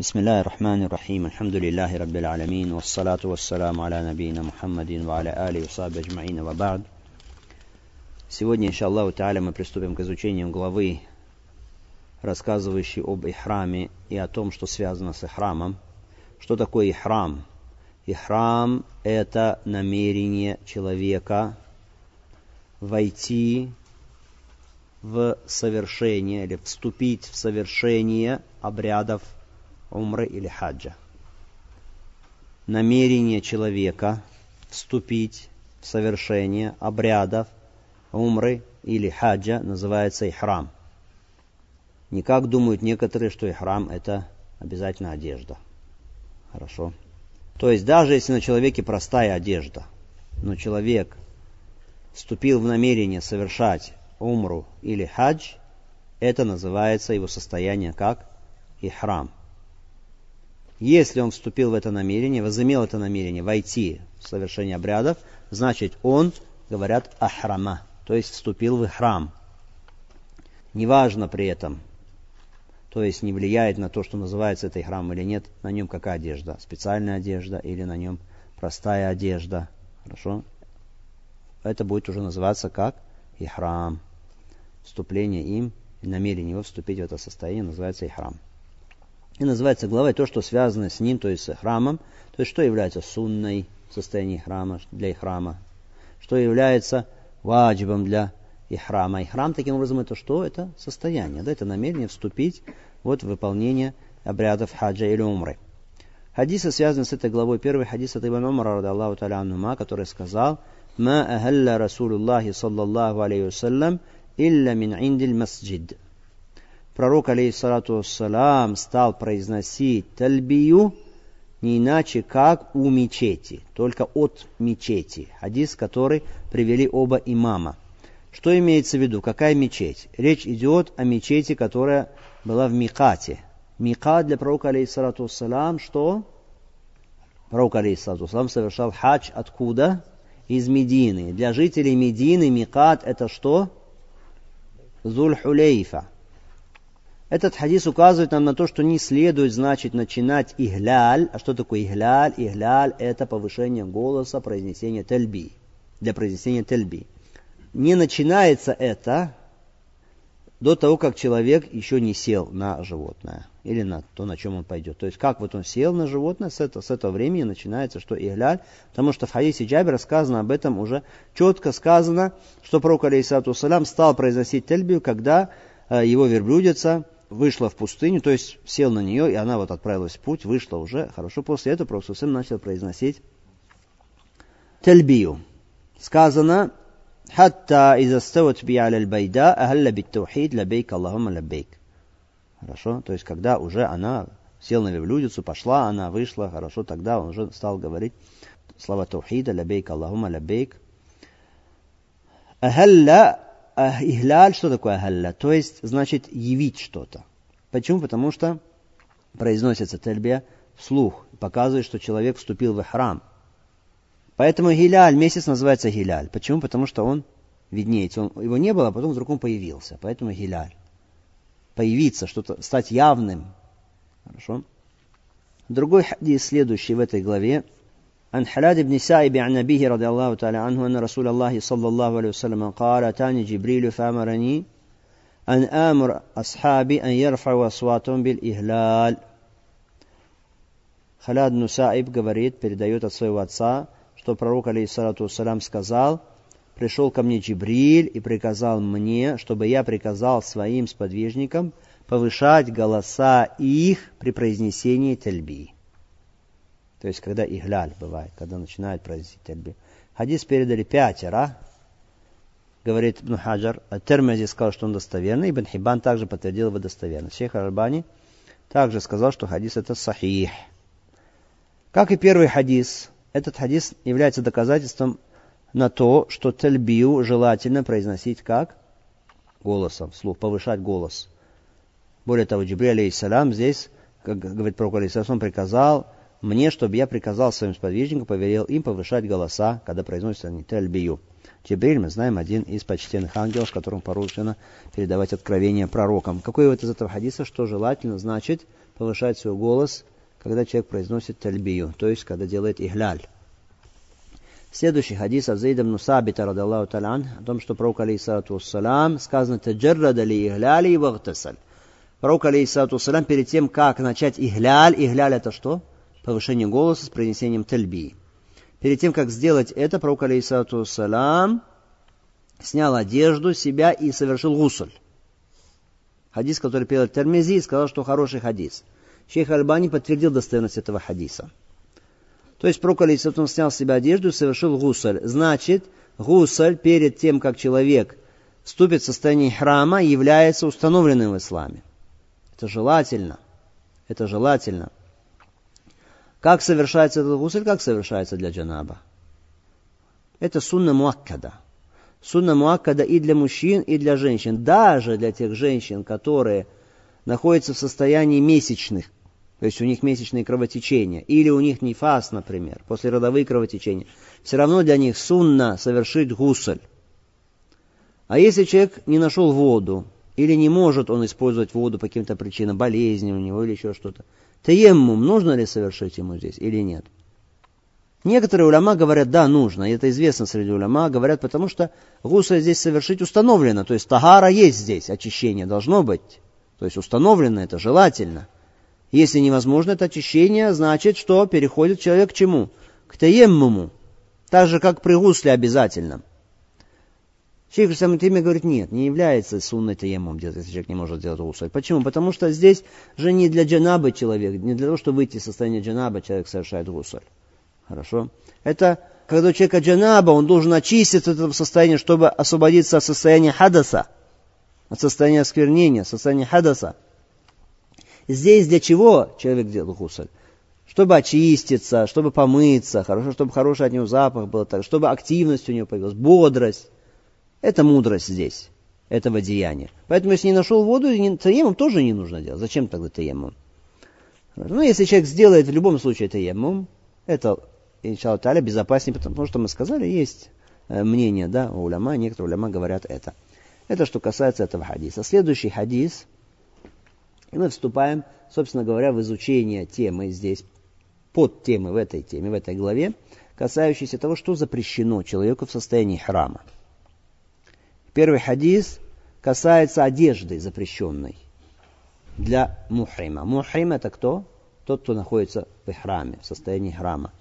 بسم الله الرحمن الرحيم الحمد لله رب العالمين والصلاة والسلام على نبينا محمد وعلى آله وصحبه أجمعين وبعد Сегодня, иншаллаху та'аля, мы приступим к изучению главы, рассказывающей об ихраме и о том, что связано с ихрамом. Что такое ихрам? Ихрам – это намерение человека войти в совершение или вступить в совершение обрядов умры или хаджа. Намерение человека вступить в совершение обрядов умры или хаджа называется ихрам. Не как думают некоторые, что ихрам это обязательно одежда. Хорошо. То есть даже если на человеке простая одежда, но человек вступил в намерение совершать умру или хадж, это называется его состояние как ихрам. Если он вступил в это намерение, возымел это намерение войти в совершение обрядов, значит он, говорят, ахрама, то есть вступил в храм. Неважно при этом, то есть не влияет на то, что называется это храм или нет, на нем какая одежда, специальная одежда или на нем простая одежда. Хорошо? Это будет уже называться как ихрам. Вступление им, намерение его вступить в это состояние называется ихрам. И называется главой то, что связано с ним, то есть с храмом, то есть что является сунной в состоянии храма, для храма, что является ваджибом для ихрама. И храм таким образом это что? Это состояние, да, это намерение вступить вот в выполнение обрядов хаджа или умры. Хадисы связаны с этой главой. Первый хадис от Ибн Умара, Аллаху таля который сказал, «Ма ахалла Расулуллахи саллаллаху алейхи вассалям, илля мин индиль масджид» пророк, алейхиссалату вассалам, стал произносить тальбию не иначе, как у мечети, только от мечети. Хадис, который привели оба имама. Что имеется в виду? Какая мечеть? Речь идет о мечети, которая была в Микате. Микат для пророка, алейхиссалату вассалам, что? Пророк, алейхиссалату вассалам, совершал хадж откуда? Из Медины. Для жителей Медины Микат это что? Зуль-Хулейфа. Этот хадис указывает нам на то, что не следует, значит, начинать игляль. А что такое игляль? Игляль – это повышение голоса, произнесение тельби. Для произнесения тельби. Не начинается это до того, как человек еще не сел на животное или на то, на чем он пойдет. То есть, как вот он сел на животное, с, этого, с этого времени начинается, что игляль, потому что в хадисе Джабера сказано об этом уже четко сказано, что пророк, алейхиссалату стал произносить тельбию, когда э, его верблюдица вышла в пустыню, то есть сел на нее, и она вот отправилась в путь, вышла уже. Хорошо, после этого Пророк начал произносить тельбию. Сказано, «حتى إذا استوت به على البيداء أهل بالتوحيد لبيك اللهم لبيك». Хорошо, то есть когда уже она сел на верблюдицу, пошла, она вышла, хорошо, тогда он уже стал говорить слова таухида, لبيك اللهم لبيك. Ахалля Ихляль, что такое أهل? То есть, значит, явить что-то. Почему? Потому что произносится тельбия вслух, показывает, что человек вступил в храм. Поэтому гиляль, месяц называется гиляль. Почему? Потому что он виднеется. Он, его не было, а потом вдруг он появился. Поэтому гиляль. Появиться, что-то, стать явным. Хорошо? Другой хадис, следующий в этой главе, عن حلاد بن سائب عن أبيه رضي الله تعالى عنه أن رسول الله صلى الله عليه وسلم قال أتاني جبريل فأمرني أن آمر أصحابي أن يرفعوا أصواتهم بالإهلال Халяд Нусаиб говорит, передает от своего отца, что пророк, алейхиссалату waссалям, сказал, пришел ко мне Джибриль и приказал мне, чтобы я приказал своим сподвижникам повышать голоса их при произнесении тельби. То есть, когда игляль бывает, когда начинают произносить тальби. Хадис передали пятеро, говорит Ибн Хаджар. А Термези сказал, что он достоверный. Ибн Хибан также подтвердил его достоверность. Шейх Арбани также сказал, что хадис это сахих. Как и первый хадис, этот хадис является доказательством на то, что тальбию желательно произносить как? Голосом, вслух, повышать голос. Более того, Джибри алейхиссалям здесь, как говорит пророк алейхиссалам, приказал мне, чтобы я приказал своим сподвижникам, поверил им повышать голоса, когда произносятся они тельбию. Джибриль, мы знаем, один из почтенных ангелов, которому поручено передавать откровение пророкам. Какой вот из этого хадиса, что желательно, значит, повышать свой голос, когда человек произносит тальбию, то есть когда делает ихляль. Следующий хадис от Зейда ibn Сабита, радаллаху талян, о том, что пророк, алейхиссалату вассалам, сказано «Таджаррада ли ихляли и вахтасаль». Пророк, алейхиссалату вассалам, перед тем, как начать ихляль, ихляль это что? Повышение голоса с принесением тальбии. Перед тем, как сделать это, пророк, алейхиссалату вассалам, снял одежду себя и совершил гусуль. Хадис, который пел Термези, сказал, что хороший хадис. Шейх Альбани подтвердил достоверность этого хадиса. То есть пророк он снял с себя одежду и совершил гусаль. Значит, гусаль перед тем, как человек вступит в состояние храма, является установленным в исламе. Это желательно. Это желательно. Как совершается этот гусаль, как совершается для джанаба? Это сунна муаккада. Сунна муаккада и для мужчин, и для женщин. Даже для тех женщин, которые находятся в состоянии месячных то есть у них месячные кровотечения, или у них нефас, например, послеродовые кровотечения, все равно для них сунна совершить гусль. А если человек не нашел воду, или не может он использовать воду по каким-то причинам, болезни у него или еще что-то, таеммум нужно ли совершить ему здесь или нет? Некоторые уляма говорят, да, нужно, и это известно среди уляма, говорят, потому что гуса здесь совершить установлено, то есть тагара есть здесь, очищение должно быть, то есть установлено это желательно. Если невозможно это очищение, значит, что переходит человек к чему? К таеммуму. Так же, как при гусле обязательно. Шейх Исам Тиме говорит, нет, не является сунной таеммум, если человек не может делать гусль. Почему? Потому что здесь же не для джанабы человек, не для того, чтобы выйти из состояния джанаба, человек совершает гусль. Хорошо? Это когда у человека джанаба, он должен очиститься от этого состояния, чтобы освободиться от состояния хадаса, от состояния осквернения, состояния хадаса. Здесь для чего человек делал гусаль? Чтобы очиститься, чтобы помыться, хорошо, чтобы хороший от него запах был, так, чтобы активность у него появилась, бодрость. Это мудрость здесь, этого деяния. Поэтому, если не нашел воду, таемом тоже не нужно делать. Зачем тогда таемом? Ну, если человек сделает в любом случае таемом, это, иншалла таля, безопаснее, потому что мы сказали, есть э, мнение, да, у уляма, некоторые уляма говорят это. Это что касается этого хадиса. Следующий хадис – и мы вступаем, собственно говоря, в изучение темы здесь, под темы в этой теме, в этой главе, касающейся того, что запрещено человеку в состоянии храма. Первый хадис касается одежды запрещенной для мухрима. Мухрим это кто? Тот, кто находится в храме, в состоянии храма.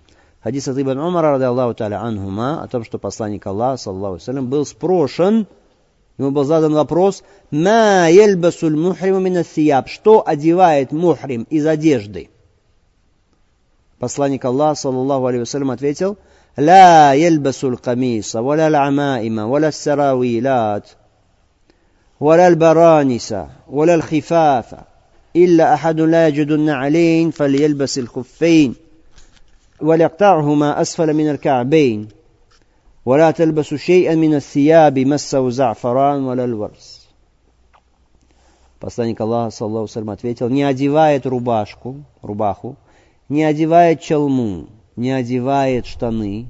Хадис от Ибн Умара, ради Аллаху таля анхума, о том, что посланник Аллаха, саллаху салям, был спрошен Ему был задан вопрос, «Ма ельбасуль мухриму минасияб» Что одевает мухрим из одежды? Посланник Аллаха, саллаллаху алейhi ответил, «Ла ельбасуль камиса, валя l'амаима, валя саравилат, ولا البرانس ولا الخفاف إلا أحد لا يجد النعلين فليلبس الخفين وليقطعهما أسفل من الكعبين ولا تلبسوا شيئا من الثياب مسه زعفران ولا الورس. Посланник Аллаха, саллаху салям, ответил, не одевает рубашку, рубаху, не одевает чалму, не одевает штаны,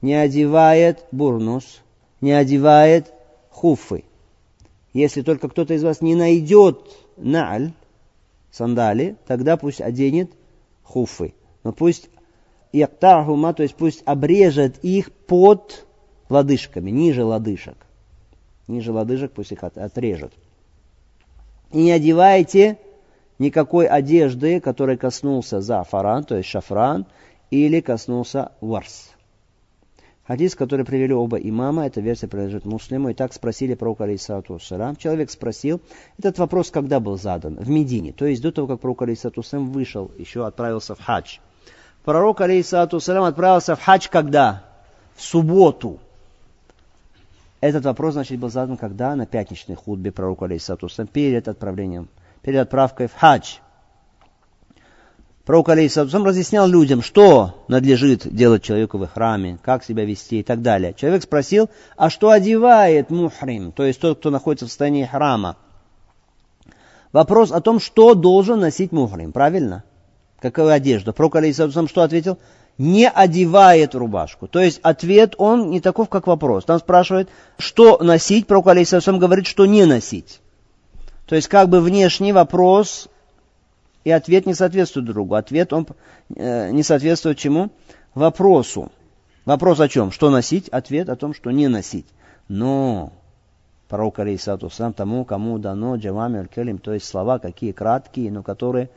не одевает бурнус, не одевает хуфы. Если только кто-то из вас не найдет нааль, сандали, тогда пусть оденет хуфы. Но пусть яктахума, то есть пусть обрежет их под лодыжками, ниже лодыжек. Ниже лодыжек пусть их отрежет. И не одевайте никакой одежды, которой коснулся зафаран, то есть шафран, или коснулся варс. Хадис, который привели оба имама, эта версия принадлежит муслиму, и так спросили пророк алейсату салам. Человек спросил, этот вопрос когда был задан? В Медине, то есть до того, как пророк алейсату вышел, еще отправился в хадж. Пророк, алейхиссалату салям, отправился в хадж когда? В субботу. Этот вопрос, значит, был задан когда? На пятничной худбе пророку, алейхиссалату салям, перед отправлением, перед отправкой в хадж. Пророк, алейхиссалату разъяснял людям, что надлежит делать человеку в храме, как себя вести и так далее. Человек спросил, а что одевает мухрим, то есть тот, кто находится в состоянии храма? Вопрос о том, что должен носить мухрим, правильно? какая одежда. Пророк, алейхиссалам, что ответил? Не одевает рубашку. То есть ответ, он не таков, как вопрос. Там спрашивает, что носить. Пророк, алейхиссалам, говорит, что не носить. То есть как бы внешний вопрос и ответ не соответствует другу. Ответ он э, не соответствует чему? Вопросу. Вопрос о чем? Что носить? Ответ о том, что не носить. Но пророк Алейсату сам тому, кому дано джавами аль то есть слова какие краткие, но которые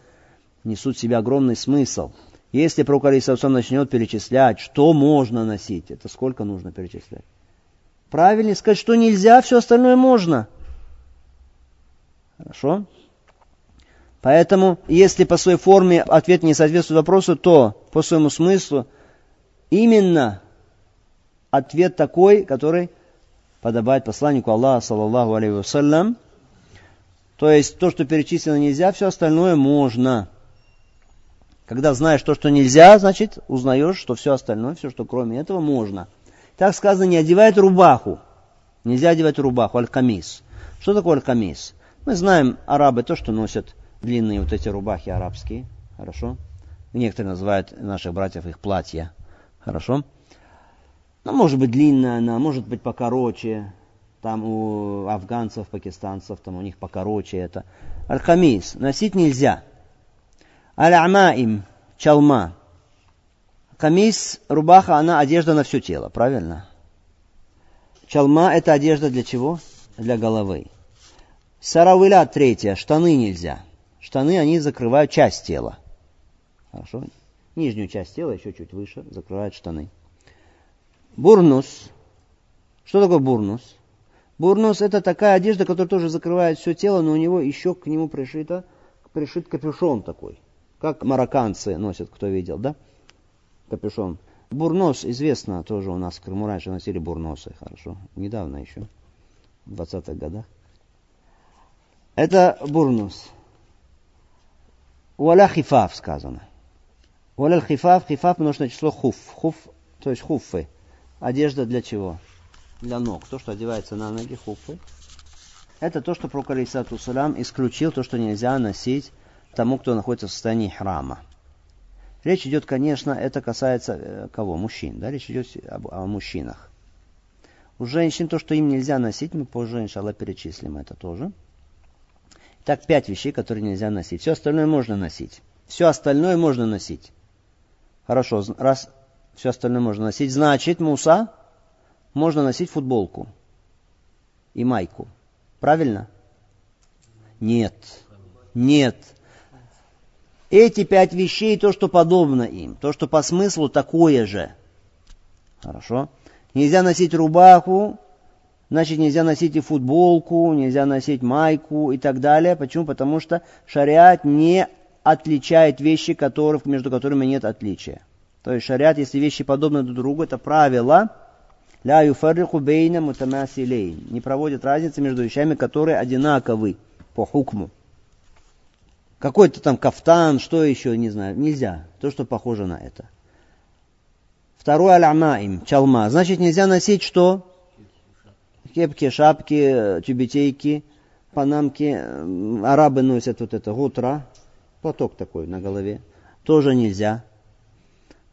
несут в себе огромный смысл. Если пророк Алейсату начнет перечислять, что можно носить, это сколько нужно перечислять? Правильнее сказать, что нельзя, все остальное можно. Хорошо? Поэтому, если по своей форме ответ не соответствует вопросу, то по своему смыслу именно ответ такой, который подобает посланнику Аллаха, саллаллаху алейхи вассалям. То есть то, что перечислено нельзя, все остальное можно. Когда знаешь то, что нельзя, значит узнаешь, что все остальное, все, что кроме этого, можно. Так сказано, не одевает рубаху. Нельзя одевать рубаху, аль-камис. Что такое аль-камис? Мы знаем, арабы то, что носят длинные вот эти рубахи арабские, хорошо? Некоторые называют наших братьев их платья, хорошо? Ну, может быть длинная она, может быть покороче. Там у афганцев, пакистанцев, там у них покороче это. Аль-хамис. Носить нельзя. Аль-амаим. Чалма. Камис, рубаха, она одежда на все тело, правильно? Чалма это одежда для чего? Для головы. Саравыля третья, штаны нельзя штаны, они закрывают часть тела. Хорошо? Нижнюю часть тела, еще чуть выше, закрывают штаны. Бурнус. Что такое бурнус? Бурнус это такая одежда, которая тоже закрывает все тело, но у него еще к нему пришито, пришит капюшон такой. Как марокканцы носят, кто видел, да? Капюшон. Бурнос известно тоже у нас в Крыму раньше носили бурносы, хорошо. Недавно еще, в 20-х годах. Это бурнус. Уаля хифав сказано. Уаля хифав, хифав множное число хуф. Хуф, то есть хуфы. Одежда для чего? Для ног. То, что одевается на ноги, хуфы. Это то, что пророк Алисату Салам исключил, то, что нельзя носить тому, кто находится в состоянии храма. Речь идет, конечно, это касается э, кого? Мужчин. Да? Речь идет об, о мужчинах. У женщин то, что им нельзя носить, мы позже, иншалла, перечислим это тоже. Так, пять вещей, которые нельзя носить. Все остальное можно носить. Все остальное можно носить. Хорошо, раз все остальное можно носить, значит, муса можно носить футболку и майку. Правильно? Нет. Нет. Эти пять вещей, то, что подобно им, то, что по смыслу такое же. Хорошо? Нельзя носить рубаху, значит нельзя носить и футболку, нельзя носить майку и так далее. Почему? Потому что шариат не отличает вещи, которых, между которыми нет отличия. То есть шариат, если вещи подобны друг другу, это правило, ля юфарриху бейна мутамасилейн. Не проводит разницы между вещами, которые одинаковы по хукму. Какой-то там кафтан, что еще, не знаю, нельзя. То, что похоже на это. Второе аль-амаим, чалма. Значит, нельзя носить что? Кепки, шапки, тюбетейки, панамки. Арабы носят вот это гутра, платок такой на голове. Тоже нельзя.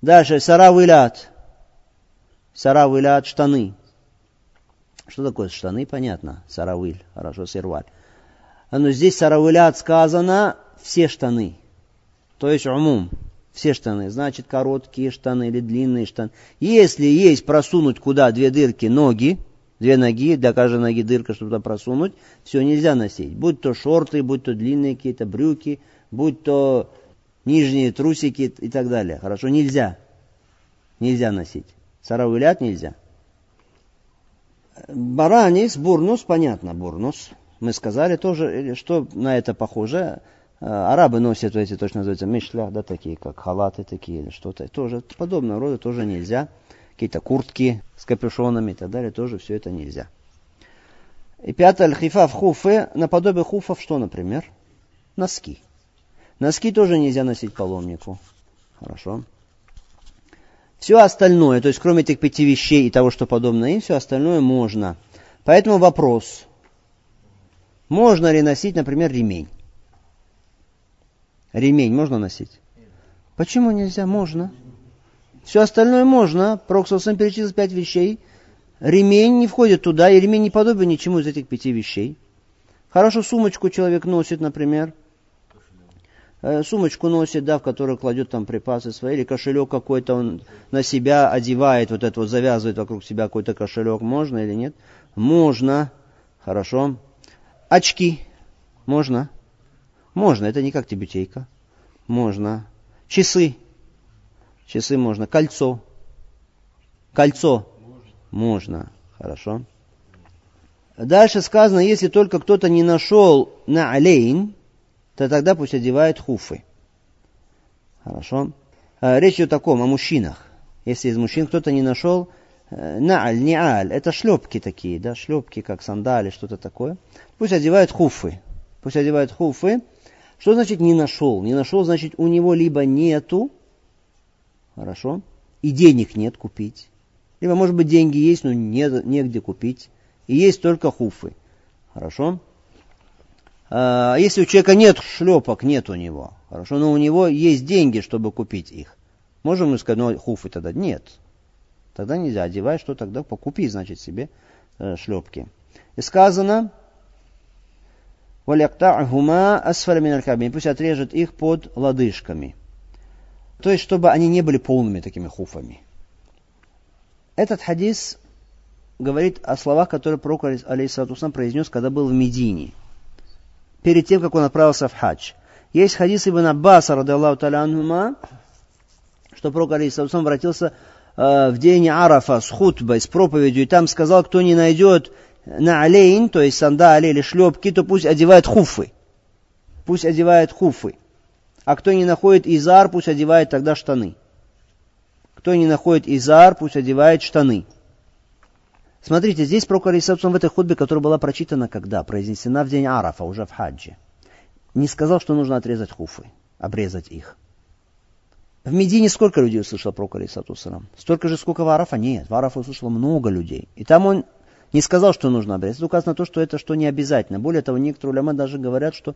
Дальше саравылят. Саравылят штаны. Что такое штаны? Понятно. Саравыль. Хорошо, серваль. Но здесь саравылят сказано все штаны. То есть умум. Все штаны. Значит, короткие штаны или длинные штаны. Если есть просунуть куда две дырки ноги, Две ноги, для каждой ноги дырка, чтобы туда просунуть. Все нельзя носить. Будь то шорты, будь то длинные какие-то брюки, будь то нижние трусики и так далее. Хорошо, нельзя. Нельзя носить. Саравылят нельзя. Баранис, бурнус, понятно, бурнус. Мы сказали тоже, что на это похоже. Арабы носят эти, точно называются, мишлях, да, такие, как халаты такие или что-то. Тоже подобного рода тоже нельзя какие-то куртки с капюшонами и так далее, тоже все это нельзя. И пятое, аль-хифаф хуфе, наподобие хуфов что, например? Носки. Носки тоже нельзя носить паломнику. Хорошо. Все остальное, то есть кроме этих пяти вещей и того, что подобно им, все остальное можно. Поэтому вопрос, можно ли носить, например, ремень? Ремень можно носить? Почему нельзя? Можно. Все остальное можно. Пророк Саусам перечислил пять вещей. Ремень не входит туда, и ремень не подобен ничему из этих пяти вещей. Хорошо сумочку человек носит, например. э, сумочку носит, да, в которую кладет там припасы свои, или кошелек какой-то он на себя одевает, вот это вот завязывает вокруг себя какой-то кошелек, можно или нет? Можно, хорошо. Очки, можно? Можно, это не как тибетейка. Можно. Часы, часы можно. Кольцо, кольцо, можно, хорошо. Дальше сказано, если только кто-то не нашел на алейн, то тогда пусть одевает хуфы. Хорошо. А, речь идет о таком, о мужчинах. Если из мужчин кто-то не нашел э, нааль, не аль, это шлепки такие, да, шлепки, как сандали, что-то такое. Пусть одевает хуфы. Пусть одевает хуфы. Что значит не нашел? Не нашел, значит, у него либо нету, хорошо, и денег нет купить. Либо, может быть, деньги есть, но не, негде купить и есть только хуфы. Хорошо? А если у человека нет шлепок, нет у него, хорошо, но у него есть деньги, чтобы купить их. Можем мы сказать, ну хуфы тогда нет. Тогда нельзя, одевай, что тогда покупи, значит, себе э, шлепки. И сказано, «Валяктахума асфаля Пусть отрежет их под лодыжками. То есть, чтобы они не были полными такими хуфами. Этот хадис говорит о словах, которые пророк, алейхиссалатусам, произнес, когда был в Медине, перед тем, как он отправился в хадж. Есть хадис Ибн Аббаса, рады Аллаху таля что пророк, алейхиссалатусам, обратился э, в день Арафа с хутбой, с проповедью, и там сказал, кто не найдет на алейн, то есть сандали или шлепки, то пусть одевает хуфы. Пусть одевает хуфы. А кто не находит изар, пусть одевает тогда штаны. Кто не находит изар, пусть одевает штаны. Смотрите, здесь про Алисатусам в этой худбе, которая была прочитана когда? Произнесена в день Арафа, уже в хаджи. Не сказал, что нужно отрезать хуфы, обрезать их. В Медине сколько людей услышало про Алисатусам? Столько же, сколько в Арафа? Нет, в Арафа услышало много людей. И там он не сказал, что нужно обрезать. Указано то, что это что не обязательно. Более того, некоторые уляма даже говорят, что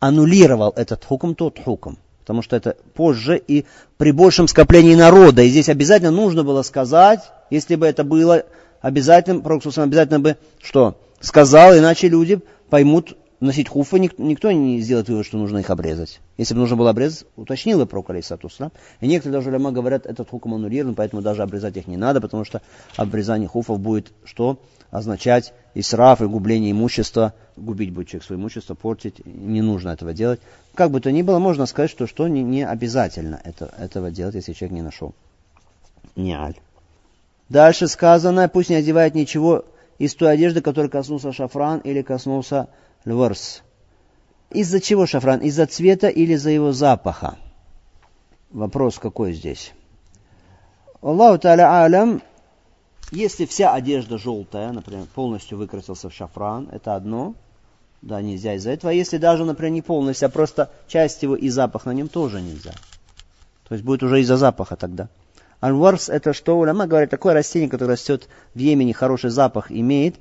аннулировал этот хуком тот хуком. Потому что это позже и при большем скоплении народа. И здесь обязательно нужно было сказать, если бы это было обязательно, пророк обязательно бы что? Сказал, иначе люди поймут носить хуфы, никто не сделает вывод, что нужно их обрезать. Если бы нужно было обрезать, уточнил бы пророк алейсатусалам. И некоторые даже ляма говорят, этот хуком аннулирован, поэтому даже обрезать их не надо, потому что обрезание хуфов будет что? Означать исраф и губление имущества, губить будет человек свое имущество, портить, не нужно этого делать. Как бы то ни было, можно сказать, что, что не, не обязательно это, этого делать, если человек не нашел. Не аль. Дальше сказано, пусть не одевает ничего из той одежды, которой коснулся шафран или коснулся льверс. Из-за чего шафран? Из-за цвета или из-за его запаха? Вопрос какой здесь? Аллаху та'аля алям, если вся одежда желтая, например, полностью выкрасился в шафран, это одно, да, нельзя из-за этого. А если даже, например, не полностью, а просто часть его и запах на нем тоже нельзя. То есть будет уже из-за запаха тогда. Альварс это что? Уляма говорит, такое растение, которое растет в Йемене, хороший запах имеет.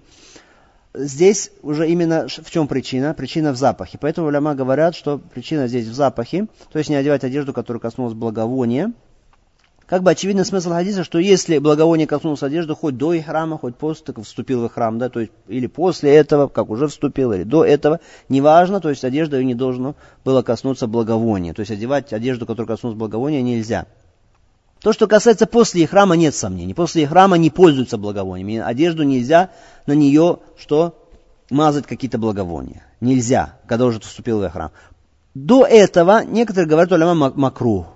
Здесь уже именно в чем причина? Причина в запахе. Поэтому уляма говорят, что причина здесь в запахе. То есть не одевать одежду, которая коснулась благовония. Как бы очевидный смысл хадиса, что если благовоние коснулось одежды хоть до храма, хоть после, так вступил в храм, да, то есть или после этого, как уже вступил, или до этого, неважно, то есть одежда не должна было коснуться благовония. То есть одевать одежду, которая коснулась благовония, нельзя. То, что касается после храма, нет сомнений. После храма не пользуются благовониями. Одежду нельзя на нее что? Мазать какие-то благовония. Нельзя, когда уже вступил в храм. До этого некоторые говорят, уляма макру.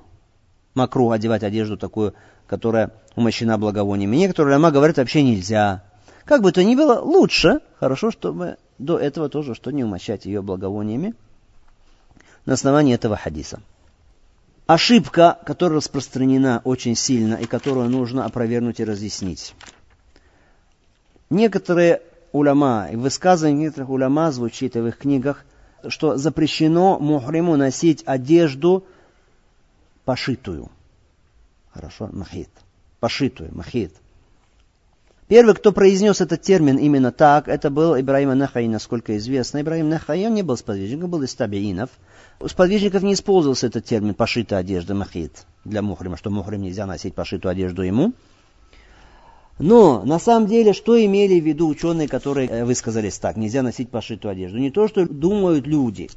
Макру одевать одежду такую, которая умощена благовониями. Некоторые уляма говорят, вообще нельзя. Как бы то ни было, лучше, хорошо, чтобы до этого тоже, что не умощать ее благовониями на основании этого хадиса. Ошибка, которая распространена очень сильно и которую нужно опровергнуть и разъяснить. Некоторые уляма, и высказывания некоторых уляма звучит в их книгах, что запрещено мухриму носить одежду пошитую. Хорошо, махит. Пошитую, махит. Первый, кто произнес этот термин именно так, это был Ибраим Нахай, насколько известно. Ибраим Нахай, он не был сподвижником, был из табиинов – у сподвижников не использовался этот термин «пошитая одежда махит» для мухрима, что мухрим нельзя носить пошитую одежду ему. Но на самом деле, что имели в виду ученые, которые э, высказались так, нельзя носить пошитую одежду? Не то, что думают люди.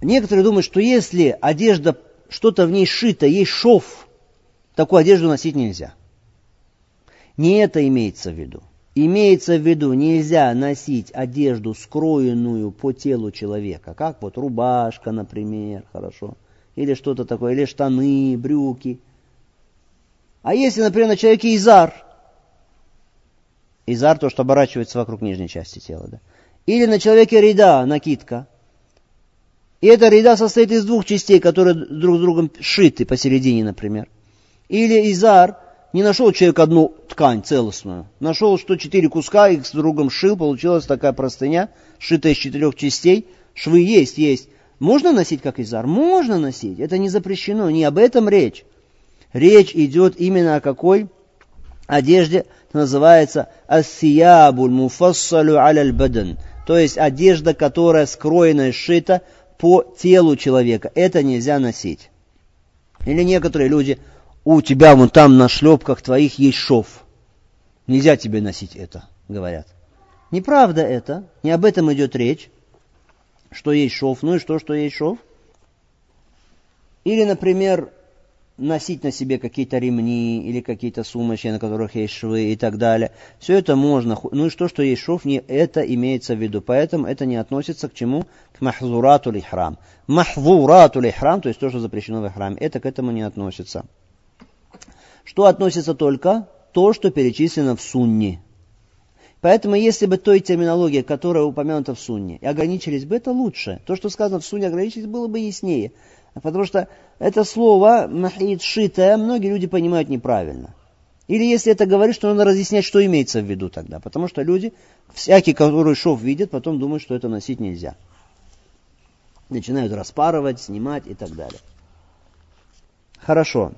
некоторые думают, что если одежда, что-то в ней шито, есть шов, такую одежду носить нельзя. Не это имеется в виду. Имеется в виду, нельзя носить одежду, скроенную по телу человека, как вот рубашка, например, хорошо, или что-то такое, или штаны, брюки. А если, например, на человеке изар, изар то, что оборачивается вокруг нижней части тела, да, или на человеке ряда, накидка, и эта ряда состоит из двух частей, которые друг с другом сшиты посередине, например. Или изар – не нашел человек одну ткань целостную. Нашел, что четыре куска их с другом шил, получилась такая простыня, сшитая из четырех частей. Швы есть, есть. Можно носить как изар? Можно носить. Это не запрещено. Не об этом речь. Речь идет именно о какой одежде называется ассиябуль муфассалю аляль бадан. То есть одежда, которая скроена и сшита по телу человека. Это нельзя носить. Или некоторые люди у тебя вон там на шлепках твоих есть шов. Нельзя тебе носить это, говорят. Неправда это, не об этом идет речь, что есть шов. Ну и что, что есть шов? Или, например, носить на себе какие-то ремни или какие-то сумочки, на которых есть швы и так далее. Все это можно. Ну и что, что есть шов, не это имеется в виду. Поэтому это не относится к чему? К махзурату лихрам. Махзурату лихрам, то есть то, что запрещено в храме, это к этому не относится что относится только то, что перечислено в сунне. Поэтому, если бы той терминологии, которая упомянута в сунне, ограничились бы, это лучше. То, что сказано в сунне, ограничились, было бы яснее. Потому что это слово «махид» шитое многие люди понимают неправильно. Или если это говорит, что надо разъяснять, что имеется в виду тогда. Потому что люди, всякий, который шов видит, потом думают, что это носить нельзя. Начинают распарывать, снимать и так далее. Хорошо.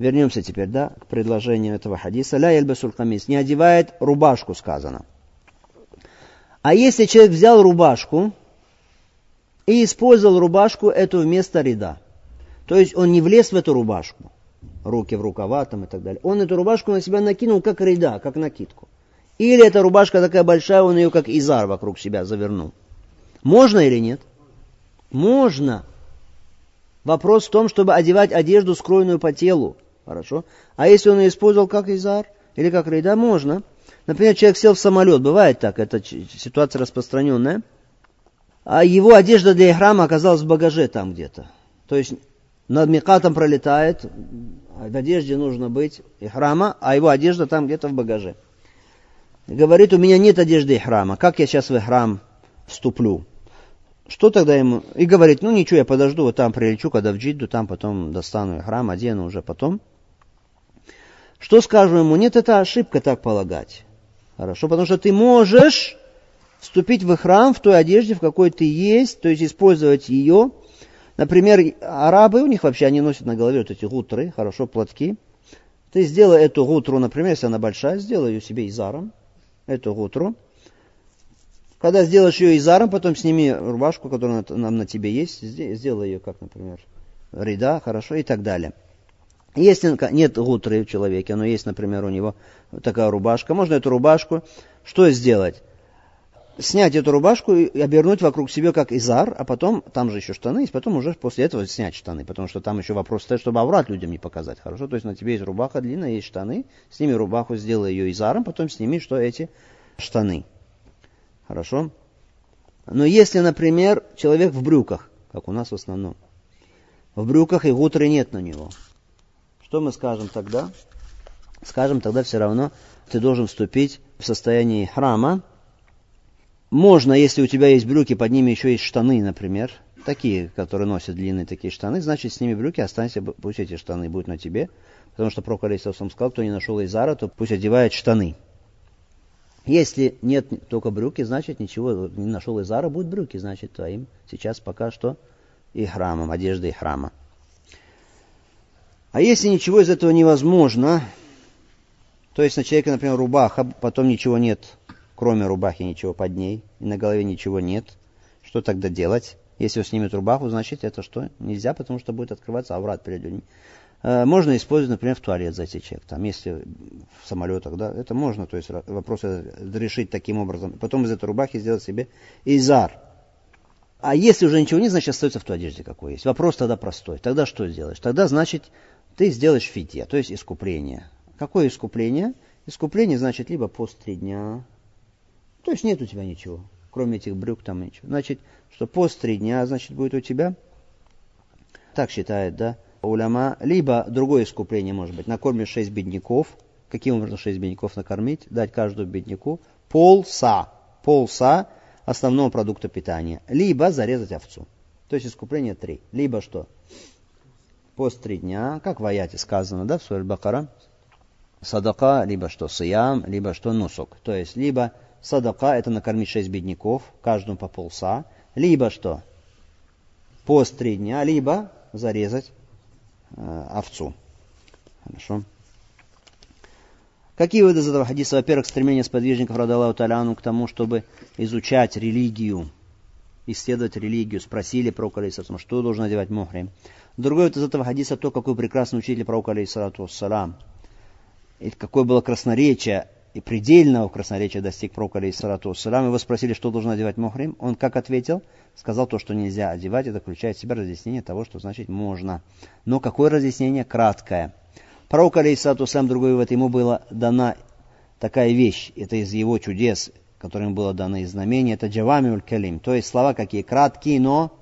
Вернемся теперь, да, к предложению этого хадиса. Ля ельбасуль камис. Не одевает рубашку, сказано. А если человек взял рубашку и использовал рубашку эту вместо ряда, то есть он не влез в эту рубашку, руки в рукава там и так далее, он эту рубашку на себя накинул как ряда, как накидку. Или эта рубашка такая большая, он ее как изар вокруг себя завернул. Можно или нет? Можно. Вопрос в том, чтобы одевать одежду, скроенную по телу. Хорошо. А если он ее использовал как изар или как рейда, можно. Например, человек сел в самолет, бывает так, это ситуация распространенная. А его одежда для храма оказалась в багаже там где-то. То есть над Микатом пролетает, в одежде нужно быть и храма, а его одежда там где-то в багаже. Говорит, у меня нет одежды и храма, как я сейчас в храм вступлю? Что тогда ему? И говорит, ну ничего, я подожду, вот там прилечу, когда в Джидду, там потом достану храм, одену уже потом. Что скажем ему? Нет, это ошибка так полагать. Хорошо, потому что ты можешь вступить в храм в той одежде, в какой ты есть, то есть использовать ее. Например, арабы, у них вообще, они носят на голове вот эти гутры, хорошо, платки. Ты сделай эту гутру, например, если она большая, сделай ее себе изаром, эту гутру. Когда сделаешь ее изаром, потом сними рубашку, которая на, на тебе есть, сделай ее, как, например, ряда, хорошо, и так далее. Если нет гутры в человеке, но есть, например, у него такая рубашка, можно эту рубашку, что сделать? Снять эту рубашку и обернуть вокруг себя как изар, а потом, там же еще штаны есть, потом уже после этого снять штаны, потому что там еще вопрос стоит, чтобы аврат людям не показать, хорошо? То есть на тебе есть рубаха длинная, есть штаны, сними рубаху, сделай ее изаром, потом сними, что эти штаны. Хорошо? Но если, например, человек в брюках, как у нас в основном, в брюках и гутры нет на него, что мы скажем тогда? Скажем тогда все равно, ты должен вступить в состояние храма. Можно, если у тебя есть брюки, под ними еще есть штаны, например, такие, которые носят длинные такие штаны, значит, сними брюки, останься, пусть эти штаны будут на тебе. Потому что Пророк Алисовсом сказал, кто не нашел Изара, то пусть одевает штаны. Если нет только брюки, значит ничего, не нашел Изара, будут брюки, значит твоим сейчас пока что и храмом, одежда и храма. А если ничего из этого невозможно, то есть на человеке, например, рубаха, потом ничего нет, кроме рубахи ничего под ней, и на голове ничего нет, что тогда делать? Если он снимет рубаху, значит это что? Нельзя, потому что будет открываться аврат перед людьми. Э, можно использовать, например, в туалет зайти человек. Там, если в самолетах, да, это можно, то есть вопрос решить таким образом. Потом из этой рубахи сделать себе изар. А если уже ничего нет, значит остается в той одежде, какой есть. Вопрос тогда простой. Тогда что сделаешь? Тогда, значит, ты сделаешь фитья, то есть искупление. Какое искупление? Искупление значит либо пост три дня, то есть нет у тебя ничего, кроме этих брюк там ничего. Значит, что пост три дня, значит, будет у тебя, так считает, да, уляма, либо другое искупление может быть, накормишь шесть бедняков, каким образом шесть бедняков накормить, дать каждому бедняку полса, полса основного продукта питания, либо зарезать овцу. То есть искупление три. Либо что? Пост три дня, как в аяте сказано, да, в Суэль Бакара, садака, либо что сиям, либо что нусук. То есть, либо садака, это накормить шесть бедняков, каждому по полса, либо что? Пост три дня, либо зарезать э, овцу. Хорошо. Какие выводы из этого хадиса? Во-первых, стремление сподвижников Радаллаху Таляну к тому, чтобы изучать религию, исследовать религию. Спросили про алейсалам, что должен одевать мухрим. Другой вывод из этого хадиса то, какой прекрасный учитель пророка алейсалату вассалам. И какое было красноречие, и предельного красноречия достиг пророк алейсалату вассалам. Его спросили, что должен одевать мухрим. Он как ответил? Сказал то, что нельзя одевать. Это включает в себя разъяснение того, что значит можно. Но какое разъяснение? Краткое. Пророк, алейсату сам другой вывод, ему была дана такая вещь, это из его чудес, которым было дано из знамения, это джавамиуль калим, то есть слова какие краткие, но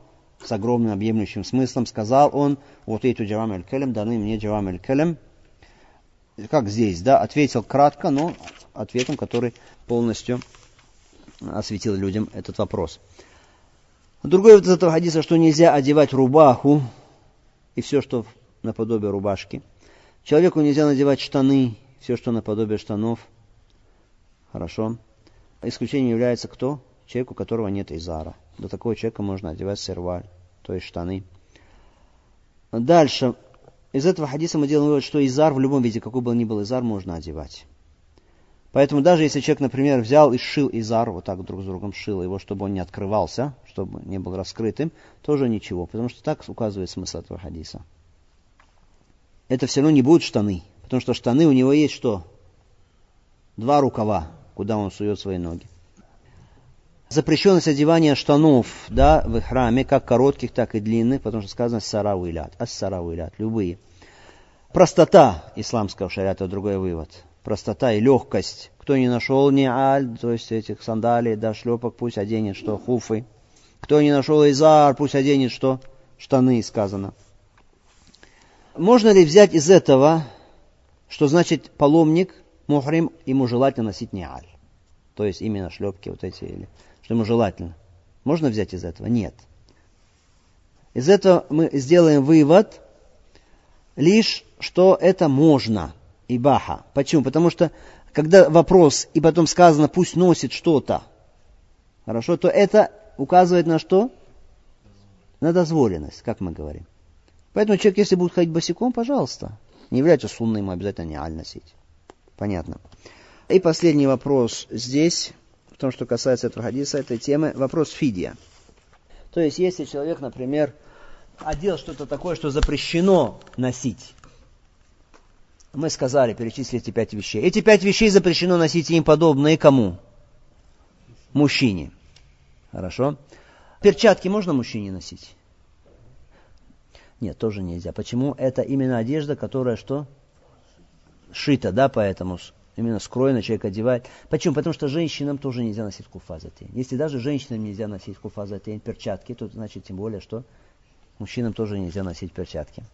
с огромным объемлющим смыслом, сказал он, вот эти джавамиуль калим, даны мне джавамиуль калим, как здесь, да, ответил кратко, но ответом, который полностью осветил людям этот вопрос. Другой из этого хадиса, что нельзя одевать рубаху и все, что наподобие рубашки – Человеку нельзя надевать штаны, все, что наподобие штанов. Хорошо. Исключением является кто? Человек, у которого нет изара. До такого человека можно одевать серваль, то есть штаны. Дальше. Из этого хадиса мы делаем вывод, что изар в любом виде, какой бы ни был изар, можно одевать. Поэтому даже если человек, например, взял и сшил изар, вот так друг с другом сшил его, чтобы он не открывался, чтобы не был раскрытым, тоже ничего, потому что так указывает смысл этого хадиса это все равно не будут штаны. Потому что штаны у него есть что? Два рукава, куда он сует свои ноги. Запрещенность одевания штанов да, в храме, как коротких, так и длинных, потому что сказано саравилят, ас-саравилят, любые. Простота исламского шариата, другой вывод. Простота и легкость. Кто не нашел ни аль, то есть этих сандалий, да, шлепок, пусть оденет что? Хуфы. Кто не нашел изар, пусть оденет что? Штаны, сказано. Можно ли взять из этого, что значит паломник, мухрим, ему желательно носить неаль? То есть именно шлепки вот эти, или что ему желательно. Можно взять из этого? Нет. Из этого мы сделаем вывод, лишь что это можно, ибаха. Почему? Потому что когда вопрос, и потом сказано, пусть носит что-то, хорошо, то это указывает на что? На дозволенность, как мы говорим. Поэтому человек, если будет ходить босиком, пожалуйста. Не является сунной, ему обязательно не аль носить. Понятно. И последний вопрос здесь, том, что касается этого хадиса, этой темы, вопрос фидия. То есть, если человек, например, одел что-то такое, что запрещено носить, мы сказали, перечислили эти пять вещей. Эти пять вещей запрещено носить им подобные кому? Мужчине. Хорошо. Перчатки можно мужчине носить? Нет, тоже нельзя. Почему? Это именно одежда, которая что? Шита, да, поэтому именно скроена человек одевает. Почему? Потому что женщинам тоже нельзя носить куфазатень. Если даже женщинам нельзя носить куфазатень, перчатки, то значит тем более, что мужчинам тоже нельзя носить перчатки.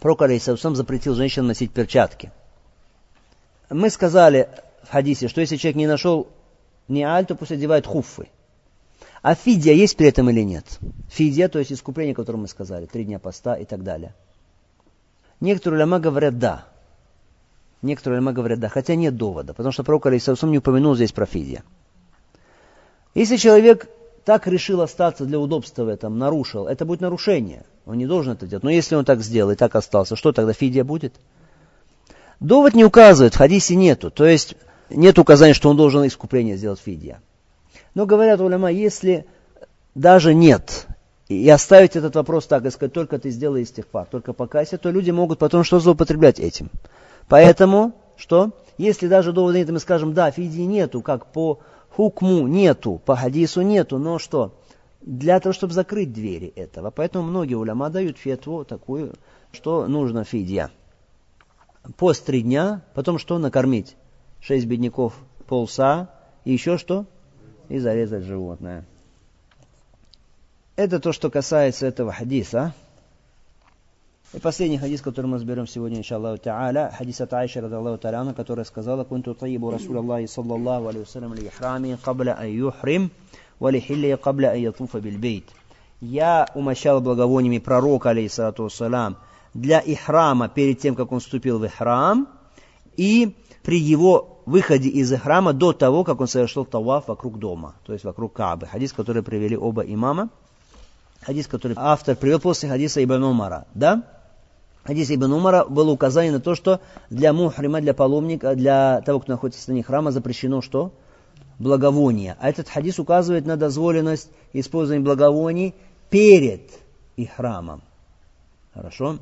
Пророк сам запретил женщинам носить перчатки. Мы сказали в хадисе, что если человек не нашел ни аль, то пусть одевает хуффы. А фидия есть при этом или нет? Фидия, то есть искупление, о котором мы сказали, три дня поста и так далее. Некоторые ляма говорят да. Некоторые ляма говорят да, хотя нет довода, потому что пророк Алисаусам не упомянул здесь про фидия. Если человек так решил остаться для удобства в этом, нарушил, это будет нарушение. Он не должен это делать. Но если он так сделал и так остался, что тогда фидия будет? Довод не указывает, в хадисе нету. То есть нет указания, что он должен искупление сделать фидия. Но говорят уляма, если даже нет, и оставить этот вопрос так, и сказать, только ты сделай истихфар, только покайся, то люди могут потом что злоупотреблять этим. Поэтому, что? Если даже довода нет, мы скажем, да, фидии нету, как по хукму нету, по хадису нету, но что? для того, чтобы закрыть двери этого. Поэтому многие уляма дают фетву такую, что нужно фидья. Пост три дня, потом что накормить? Шесть бедняков полса, и еще что? И зарезать животное. Это то, что касается этого хадиса. И последний хадис, который мы разберем сегодня, иншаллаху та'аля, хадис от Айши, радаллаху та'аля, которая сказала, «Кунту таибу Расул Аллахи, саллаллаху алейhi вассалям, ли ихрами, кабля ан юхрим, вали хилли кабля ан ятуфа бильбейт». Я умощал благовониями пророка, алейхиссалату вассалам, для ихрама перед тем, как он вступил в ихрам, и при его выходе из ихрама до того, как он совершил таваф вокруг дома, то есть вокруг Каабы. Хадис, который привели оба имама. Хадис, который автор привел после хадиса Ибн Умара. Да? Хадис Ибн Умара было указание на то, что для мухрима, для паломника, для того, кто находится в стороне храма, запрещено что? Благовоние. А этот хадис указывает на дозволенность использования благовоний перед их храмом. Хорошо?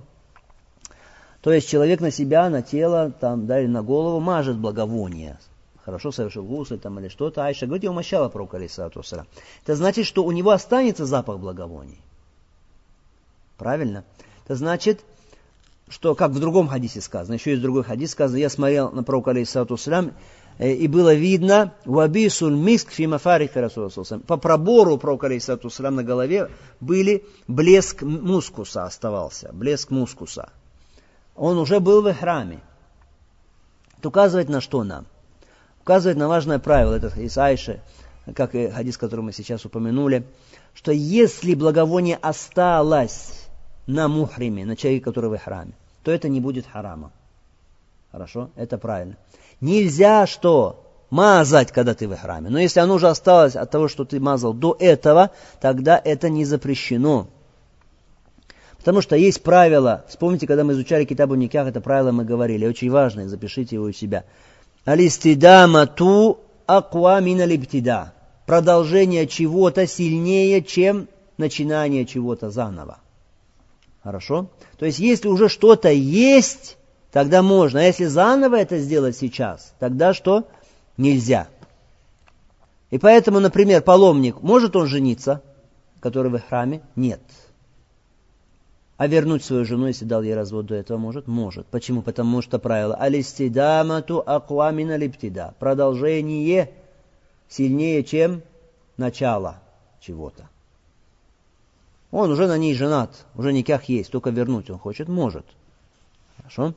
То есть человек на себя, на тело, там, да, или на голову мажет благовоние. Хорошо совершил гусль там или что-то. Айша говорит, я умощала пророка Алисату Это значит, что у него останется запах благовоний. Правильно? Это значит, что, как в другом хадисе сказано, еще есть другой хадис сказано, я смотрел на пророка, алейхиссалату э, и было видно, вабисуль миск фимафарика По пробору пророка, алейхиссалату на голове были блеск мускуса оставался, блеск мускуса. Он уже был в храме. Это указывает на что нам? Указывает на важное правило, это из Айши, как и хадис, который мы сейчас упомянули, что если благовоние осталось на мухриме, на человеке, который в храме, то это не будет харамом. Хорошо? Это правильно. Нельзя что? Мазать, когда ты в храме. Но если оно уже осталось от того, что ты мазал до этого, тогда это не запрещено. Потому что есть правило, вспомните, когда мы изучали Китабу Никях, это правило мы говорили, очень важное, запишите его у себя. Алистидама ту аква мина липтида. Продолжение чего-то сильнее, чем начинание чего-то заново. Хорошо? То есть, если уже что-то есть, тогда можно. А если заново это сделать сейчас, тогда что? Нельзя. И поэтому, например, паломник, может он жениться, который в храме? Нет. А вернуть свою жену, если дал ей развод до этого, может? Может. Почему? Потому что правило алистидамату аквамина липтида. Продолжение сильнее, чем начало чего-то. Он уже на ней женат, уже никак есть, только вернуть он хочет, может. Хорошо?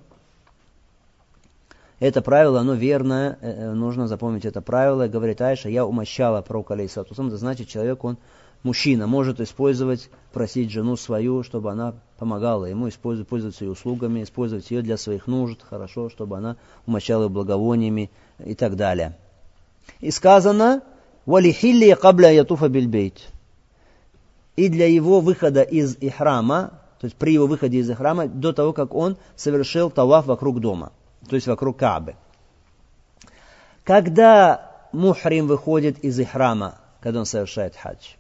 Это правило, оно верное, э, э, нужно запомнить это правило. Говорит Айша, я умощала пророка алейсатусам, это значит, человек, он мужчина, может использовать, просить жену свою, чтобы она помогала ему, использовать, пользоваться ее услугами, использовать ее для своих нужд, хорошо, чтобы она умощала благовониями и так далее. И сказано, «Валихилли кабля ятуфа бильбейт» и для его выхода из ихрама, то есть при его выходе из ихрама, до того, как он совершил таваф вокруг дома, то есть вокруг Каабы. Когда мухрим выходит из ихрама, когда он совершает хадж,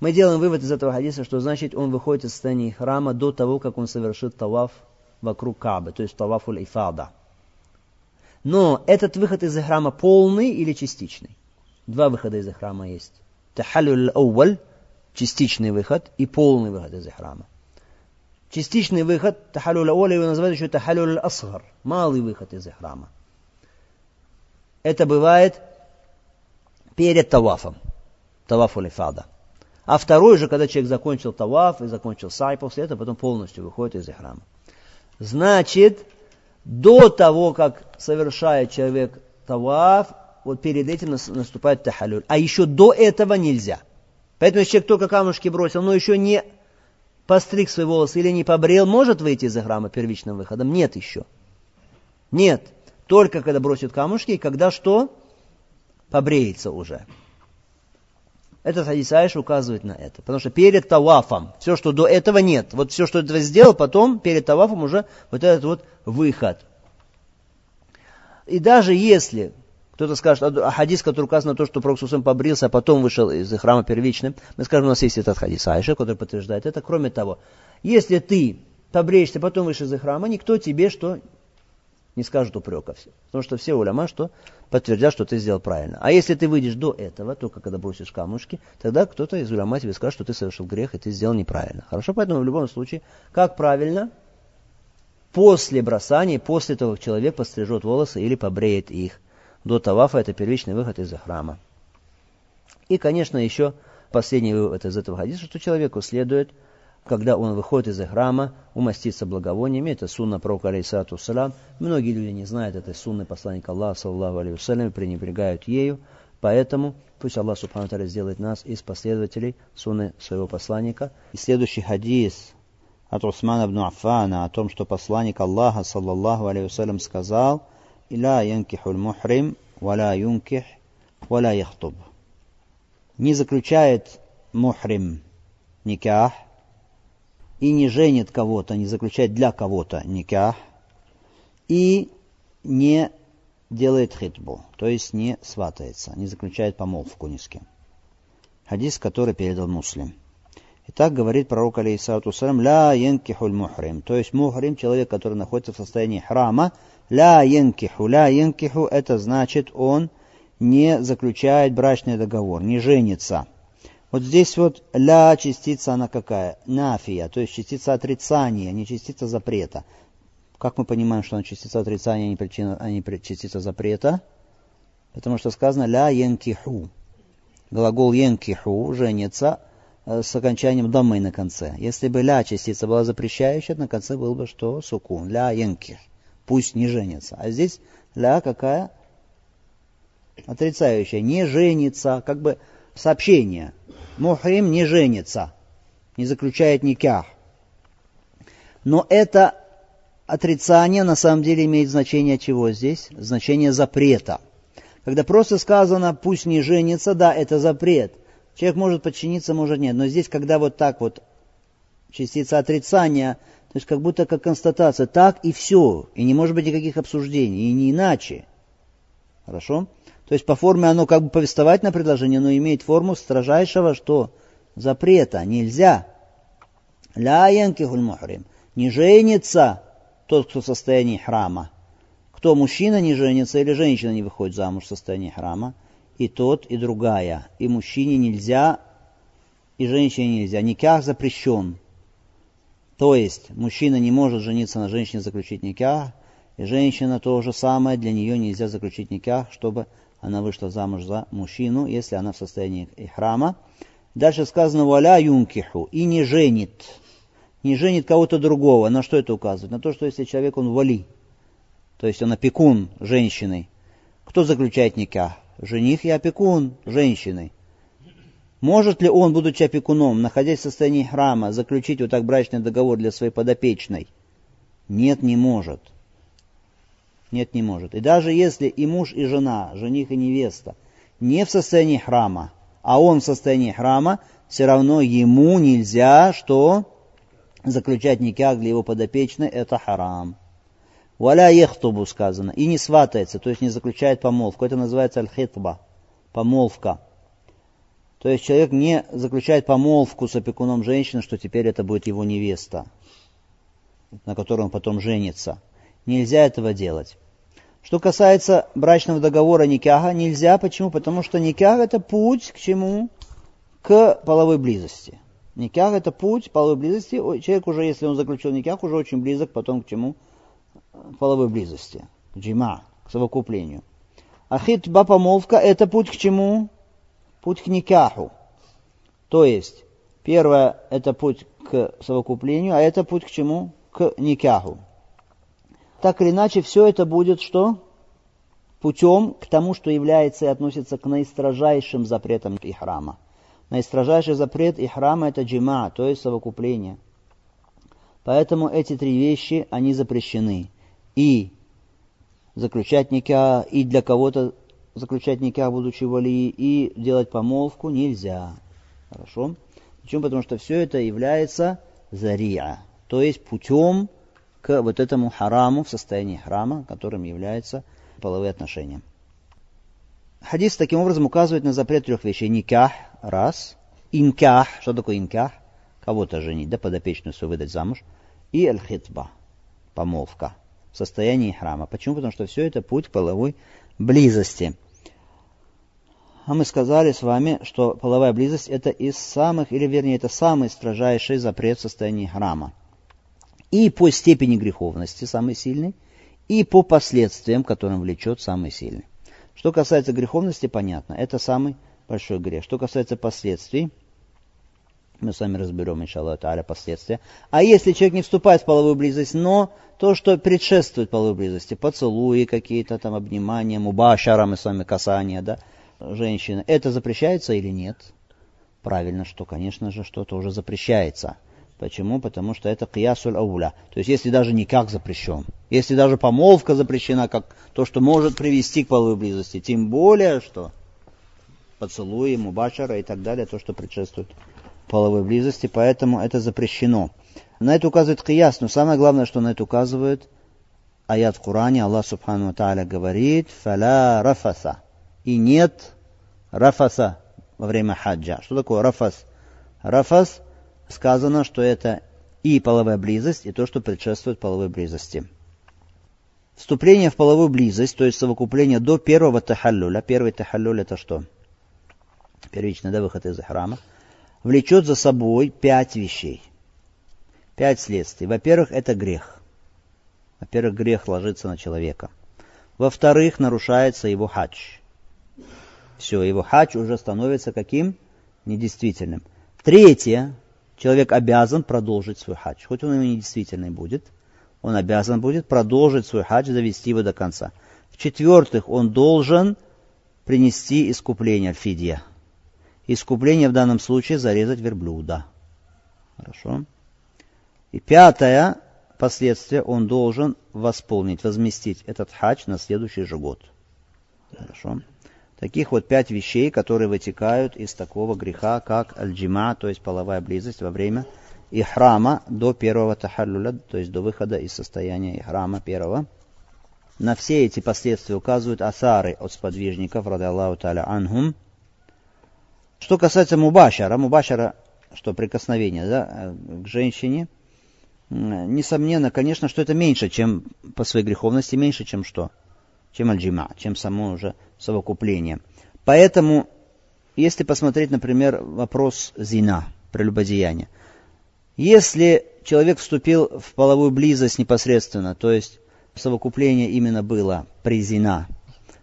мы делаем вывод из этого хадиса, что значит он выходит из состояния храма до того, как он совершит таваф вокруг Каабы, то есть таваф ифада. Но этот выход из храма полный или частичный? Два выхода из храма есть. Тахалюль ауаль, частичный выход, и полный выход из храма. Частичный выход, тахалюль ауаль, его называют еще тахалюль асгар, малый выход из храма. Это бывает перед тавафом, тавафу лифада. А второй же, когда человек закончил таваф и закончил сай, после этого потом полностью выходит из храма. Значит, до того, как совершает человек таваф, вот перед этим наступает тахалюль. А еще до этого нельзя. Поэтому если человек только камушки бросил, но еще не постриг свои волосы или не побрел, может выйти из храма первичным выходом? Нет еще. Нет. Только когда бросит камушки, и когда что? Побреется уже. Этот хадис указывает на это. Потому что перед тавафом, все, что до этого нет. Вот все, что этого сделал, потом перед тавафом уже вот этот вот выход. И даже если кто-то скажет, а хадис, который указан на то, что Пророк Сусам побрился, а потом вышел из храма первичным. Мы скажем, у нас есть этот хадис Айша, который подтверждает это. Кроме того, если ты побреешься, потом вышел из храма, никто тебе что не скажут упрека. Потому что все уляма, что подтвердят, что ты сделал правильно. А если ты выйдешь до этого, только когда бросишь камушки, тогда кто-то из уляма тебе скажет, что ты совершил грех и ты сделал неправильно. Хорошо, поэтому в любом случае, как правильно? После бросания, после того, как человек пострижет волосы или побреет их. До тавафа это первичный выход из храма. И, конечно, еще последний вывод из этого хадиса, что человеку следует – когда он выходит из храма, умаститься благовониями. Это сунна пророка, алейсату салам. Многие люди не знают этой сунны посланника Аллаха, саллаху алейhi пренебрегают ею. Поэтому пусть Аллах Субхану Таля сделает нас из последователей сунны своего посланника. И следующий хадис от Усмана ибн Аффана о том, что посланник Аллаха, саллаллаху алейhi сказал, «Иля янкихуль мухрим, валя юнких, валя яхтуб». Не заключает мухрим никах, и не женит кого-то, не заключает для кого-то никах, и не делает хитбу, то есть не сватается, не заключает помолвку ни с кем. Хадис, который передал муслим. Итак, говорит пророк, алейхиссалату салям, ля янкихуль мухрим, то есть мухрим, человек, который находится в состоянии храма, ля янкиху, ля янкиху, это значит, он не заключает брачный договор, не женится – вот здесь вот ля частица она какая? Нафия, то есть частица отрицания, не частица запрета. Как мы понимаем, что она частица отрицания, а не, причина, а не частица запрета? Потому что сказано ля янкиху. Глагол янкиху, женится, э, с окончанием дамы на конце. Если бы ля частица была запрещающая, на конце был бы что? Сукун. Ля янких. Пусть не женится. А здесь ля какая? Отрицающая. Не женится. Как бы сообщение. Мухрим не женится, не заключает никях. Но это отрицание на самом деле имеет значение чего здесь? Значение запрета. Когда просто сказано «пусть не женится», да, это запрет. Человек может подчиниться, может нет. Но здесь, когда вот так вот частица отрицания, то есть как будто как констатация, так и все, и не может быть никаких обсуждений, и не иначе. Хорошо? То есть по форме оно как бы повествовательное предложение, но имеет форму строжайшего, что запрета, нельзя. Ля янкихуль мухрим. Не женится тот, кто в состоянии храма. Кто мужчина не женится или женщина не выходит замуж в состоянии храма. И тот, и другая. И мужчине нельзя, и женщине нельзя. Никях запрещен. То есть мужчина не может жениться на женщине, заключить никях, и женщина то же самое, для нее нельзя заключить никях, чтобы она вышла замуж за мужчину, если она в состоянии храма. Дальше сказано «валя юнкиху» и не женит. Не женит кого-то другого. На что это указывает? На то, что если человек, он вали, то есть он опекун женщины, кто заключает никах? Жених и опекун женщины. Может ли он, будучи опекуном, находясь в состоянии храма, заключить вот так брачный договор для своей подопечной? Нет, не может. Нет, не может. И даже если и муж, и жена, жених и невеста, не в состоянии храма, а он в состоянии храма, все равно ему нельзя, что заключать никак для его подопечной, это харам. Валя ехтубу сказано, и не сватается, то есть не заключает помолвку. Это называется аль-хитба, помолвка. То есть человек не заключает помолвку с опекуном женщины, что теперь это будет его невеста, на которой он потом женится. Нельзя этого делать. Что касается брачного договора никяха, нельзя. Почему? Потому что никях это путь к чему? К половой близости. Никях это путь половой близости. Человек уже, если он заключил никях, уже очень близок потом к чему? К половой близости. К джима, к совокуплению. А хитба, помолвка, это путь к чему? Путь к никаху. То есть, первое, это путь к совокуплению, а это путь к чему? К никаху так или иначе, все это будет что? Путем к тому, что является и относится к наистрожайшим запретам ихрама. Наистрожайший запрет ихрама – это джима, то есть совокупление. Поэтому эти три вещи, они запрещены. И заключать никя, и для кого-то заключать никя, будучи вали, и делать помолвку нельзя. Хорошо? Почему? Потому что все это является зария, то есть путем к вот этому хараму в состоянии храма, которым является половые отношения. Хадис таким образом указывает на запрет трех вещей. Никах, раз. Инках, что такое инках? Кого-то женить, да, подопечную свою выдать замуж. И аль-хитба, помолвка. в состоянии храма. Почему? Потому что все это путь половой близости. А мы сказали с вами, что половая близость это из самых, или вернее, это самый строжайший запрет в состоянии храма. И по степени греховности самый сильный, и по последствиям, которым влечет самый сильный. Что касается греховности, понятно, это самый большой грех. Что касается последствий, мы с вами разберем, иншаллах, та'аля, последствия. А если человек не вступает в половую близость, но то, что предшествует половой близости, поцелуи какие-то там, обнимания, мубашара, мы с вами касания, да, женщины, это запрещается или нет? Правильно, что, конечно же, что-то уже запрещается. Почему? Потому что это киясуль ауля. То есть, если даже никак запрещен, если даже помолвка запрещена, как то, что может привести к половой близости, тем более, что поцелуи, мубашара и так далее, то, что предшествует половой близости, поэтому это запрещено. На это указывает кияс, но самое главное, что на это указывает аят в Коране, Аллах Субхану Тааля говорит, «Фаля рафаса» и нет рафаса во время хаджа. Что такое рафас? Рафас сказано, что это и половая близость, и то, что предшествует половой близости. Вступление в половую близость, то есть совокупление до первого тахаллюля. Первый тахаллюль это что? Первичный да, выход из храма влечет за собой пять вещей. Пять следствий. Во-первых, это грех. Во-первых, грех ложится на человека. Во-вторых, нарушается его хадж. Все, его хадж уже становится каким? Недействительным. Третье, человек обязан продолжить свой хадж. Хоть он и недействительный будет, он обязан будет продолжить свой хадж, довести его до конца. В-четвертых, он должен принести искупление фидья – Искупление в данном случае зарезать верблюда. Хорошо. И пятое последствие, он должен восполнить, возместить этот хадж на следующий же год. Хорошо. Таких вот пять вещей, которые вытекают из такого греха, как аль-джима, то есть половая близость во время ихрама до первого тахаллюля, то есть до выхода из состояния ихрама первого. На все эти последствия указывают асары от сподвижников, ради Аллаху та'аля анхум, что касается мубашара, мубашара, что прикосновение да, к женщине, несомненно, конечно, что это меньше, чем по своей греховности, меньше, чем что? Чем альджима, чем само уже совокупление. Поэтому, если посмотреть, например, вопрос зина, прелюбодеяния. Если человек вступил в половую близость непосредственно, то есть совокупление именно было при зина,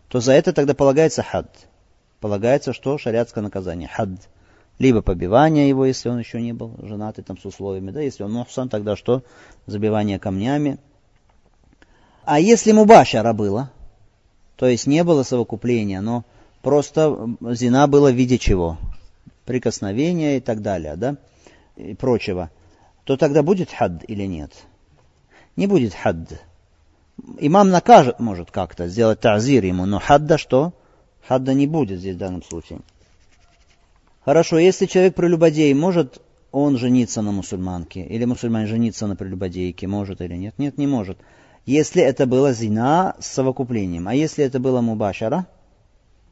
то за это тогда полагается хад – полагается, что шариатское наказание, хад. Либо побивание его, если он еще не был женатый там с условиями, да, если он мухсан, тогда что? Забивание камнями. А если мубашара было, то есть не было совокупления, но просто зина было в виде чего? Прикосновения и так далее, да, и прочего, то тогда будет хад или нет? Не будет хад. Имам накажет, может как-то, сделать тазир ему, но хадда что? Хадда не будет здесь в данном случае. Хорошо, если человек прелюбодей, может он жениться на мусульманке? Или мусульман жениться на прелюбодейке? Может или нет? Нет, не может. Если это было зина с совокуплением. А если это было мубашара?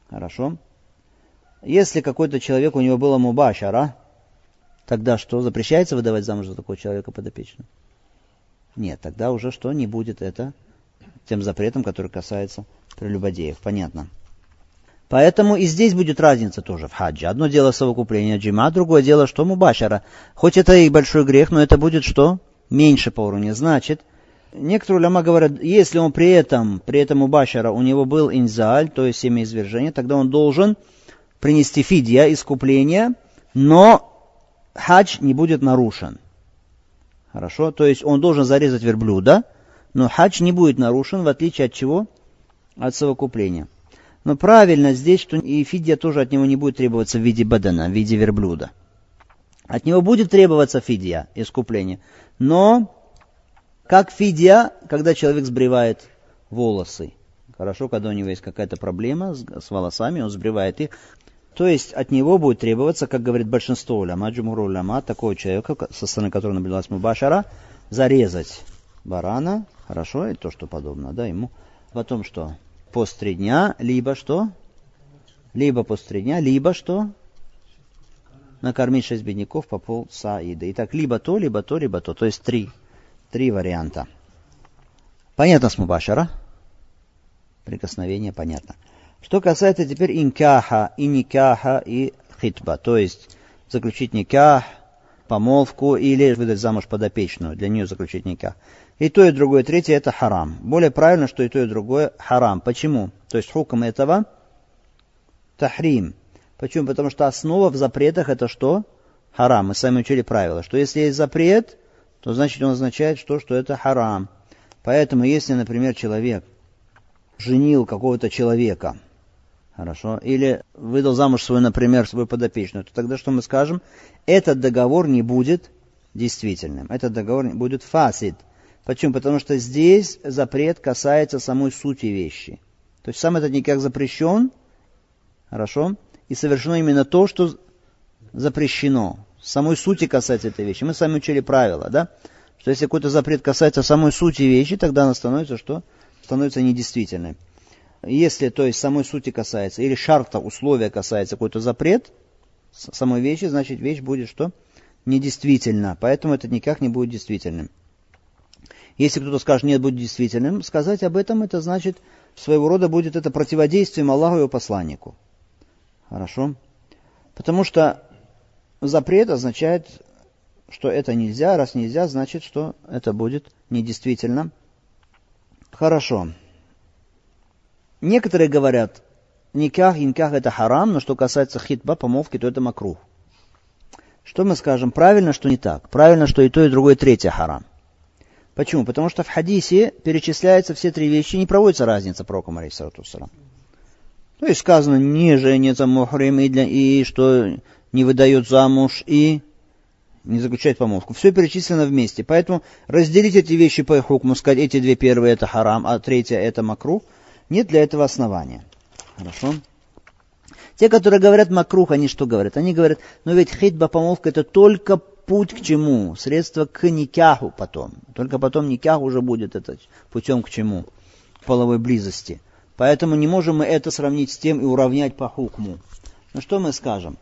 Хорошо. Если какой-то человек, у него было мубашара, тогда что? Запрещается выдавать замуж за такого человека подопечного? Нет, тогда уже что? Не будет это тем запретом, который касается прелюбодеев. Понятно. Поэтому и здесь будет разница тоже в хаджи. Одно дело совокупление джима, другое дело, что мубашара. Хоть это и большой грех, но это будет что? Меньше по уровню. Значит, некоторые уляма говорят, если он при этом, при этом мубашара, у него был инзаль, то есть семяизвержение, тогда он должен принести фидья, искупление, но хадж не будет нарушен. Хорошо? То есть он должен зарезать верблюда, но хадж не будет нарушен, в отличие от чего? От совокупления. Но правильно здесь, что и фидия тоже от него не будет требоваться в виде бадана, в виде верблюда. От него будет требоваться фидия, искупление. Но как фидия, когда человек сбривает волосы. Хорошо, когда у него есть какая-то проблема с, с волосами, он сбривает их. То есть от него будет требоваться, как говорит большинство уляма, джумуру уляма, такого человека, со стороны которого наблюдалась мубашара, зарезать барана, хорошо, и то, что подобно, да, ему. Потом что? пост три дня, либо что? Либо пост три дня, либо что? Накормить шесть бедняков по пол саида. Итак, либо то, либо то, либо то. То есть три, три варианта. Понятно с мубашара? Прикосновение понятно. Что касается теперь инкаха, и никаха, и хитба, то есть заключить никах, помолвку или выдать замуж подопечную, для нее заключить никах. И то, и другое, третье это харам. Более правильно, что и то, и другое харам. Почему? То есть хуком этого тахрим. Почему? Потому что основа в запретах это что? Харам. Мы сами учили правило, что если есть запрет, то значит он означает что, что это харам. Поэтому если, например, человек женил какого-то человека, хорошо, или выдал замуж свою, например, свою подопечную, то тогда что мы скажем? Этот договор не будет действительным. Этот договор будет фасид. Почему? Потому что здесь запрет касается самой сути вещи. То есть сам этот никак запрещен, хорошо, и совершено именно то, что запрещено. Самой сути касается этой вещи. Мы с вами учили правила, да? Что если какой-то запрет касается самой сути вещи, тогда она становится что? Становится недействительной. Если, то есть, самой сути касается, или шарта, условия касается какой-то запрет, самой вещи, значит, вещь будет что? Недействительна. Поэтому это никак не будет действительным. Если кто-то скажет, нет, будет действительным, сказать об этом, это значит, своего рода будет это противодействием Аллаху и его посланнику. Хорошо? Потому что запрет означает, что это нельзя. Раз нельзя, значит, что это будет недействительно. Хорошо. Некоторые говорят, никах, инках это харам, но что касается хитба, помолвки, то это макрух. Что мы скажем? Правильно, что не так. Правильно, что и то, и другое, и третье харам. Почему? Потому что в хадисе перечисляются все три вещи, не проводится разница пророком, алейхиссалату то есть сказано, не женится мухрим, и, для, и что не выдает замуж, и не заключает помолвку. Все перечислено вместе. Поэтому разделить эти вещи по хукму, сказать, эти две первые это харам, а третья это макрух, нет для этого основания. Хорошо? Те, которые говорят макрух, они что говорят? Они говорят, ну ведь хитба, помолвка, это только путь к чему? Средство к никяху потом. Только потом никях уже будет это путем к чему? Половой близости. Поэтому не можем мы это сравнить с тем и уравнять по хукму. Но что мы скажем?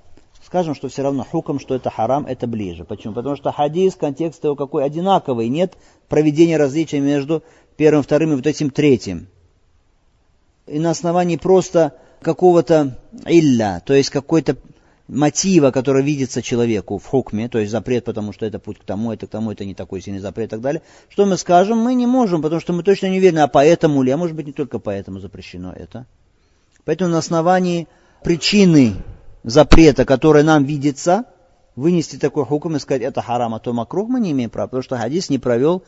Скажем, что все равно хуком, что это харам, это ближе. Почему? Потому что хадис, контекст его какой одинаковый. Нет проведения различия между первым, вторым и вот этим третьим. И на основании просто какого-то илля, то есть какой-то мотива, который видится человеку в хукме, то есть запрет, потому что это путь к тому, это к тому, это не такой сильный запрет и так далее, что мы скажем, мы не можем, потому что мы точно не уверены, а поэтому ли, а может быть не только поэтому запрещено это. Поэтому на основании причины запрета, которая нам видится, вынести такой хукм и сказать, это харам, а то макрух, мы не имеем права, потому что хадис не провел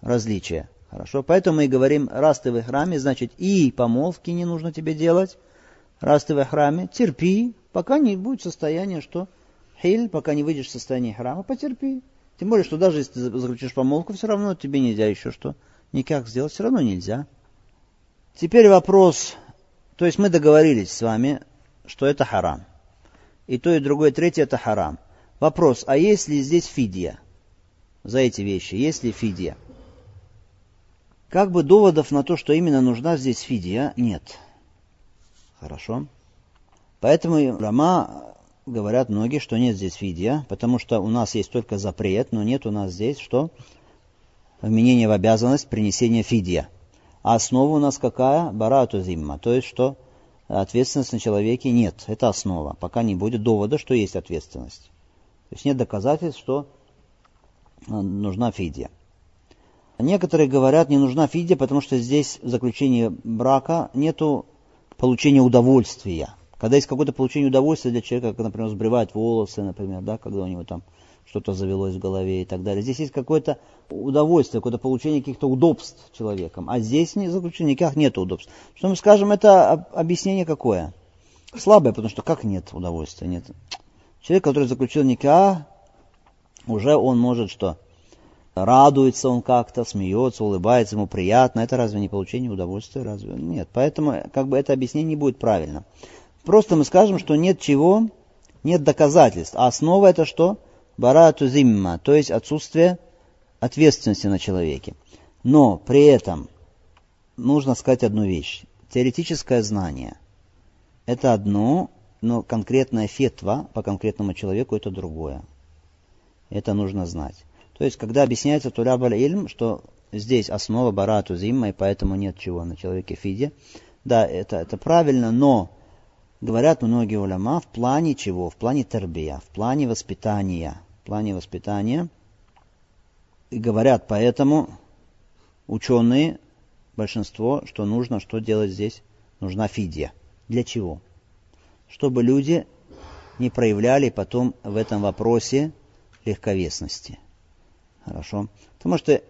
различия. Хорошо, поэтому мы и говорим, раз ты в храме, значит и помолвки не нужно тебе делать, раз ты в храме, терпи, пока не будет состояния, что хиль, пока не выйдешь в состояние храма, потерпи. Тем более, что даже если ты заключишь помолвку, все равно тебе нельзя еще что. Никак сделать все равно нельзя. Теперь вопрос, то есть мы договорились с вами, что это харам. И то, и другое, и третье это харам. Вопрос, а есть ли здесь фидия? За эти вещи, есть ли фидия? Как бы доводов на то, что именно нужна здесь фидия, нет. Хорошо. Поэтому Рама говорят многие, что нет здесь фидия, потому что у нас есть только запрет, но нет у нас здесь что? Вменение в обязанность принесения фидия. А основа у нас какая? Барату зимма. То есть, что ответственность на человеке нет. Это основа. Пока не будет довода, что есть ответственность. То есть нет доказательств, что нужна фидия. Некоторые говорят, не нужна фидия, потому что здесь в заключении брака нету получения удовольствия. Когда есть какое-то получение удовольствия для человека, как, например, сбривать волосы, например, да, когда у него там что-то завелось в голове и так далее. Здесь есть какое-то удовольствие, какое-то получение каких-то удобств человеком. А здесь не заключение никак нет удобств. Что мы скажем, это объяснение какое? Слабое, потому что как нет удовольствия? Нет. Человек, который заключил никак, уже он может что? радуется он как-то, смеется, улыбается, ему приятно. Это разве не получение удовольствия? Разве? Нет. Поэтому как бы это объяснение не будет правильно. Просто мы скажем, что нет чего, нет доказательств. А основа это что? Барату зимма, то есть отсутствие ответственности на человеке. Но при этом нужно сказать одну вещь. Теоретическое знание – это одно, но конкретная фетва по конкретному человеку – это другое. Это нужно знать. То есть, когда объясняется Тураб илм что здесь основа барату зимма, и поэтому нет чего на человеке фиде. Да, это, это правильно, но говорят многие уляма в плане чего? В плане тербия, в плане воспитания. В плане воспитания. И говорят поэтому ученые, большинство, что нужно, что делать здесь? Нужна фидия. Для чего? Чтобы люди не проявляли потом в этом вопросе легковесности. Хорошо? Потому что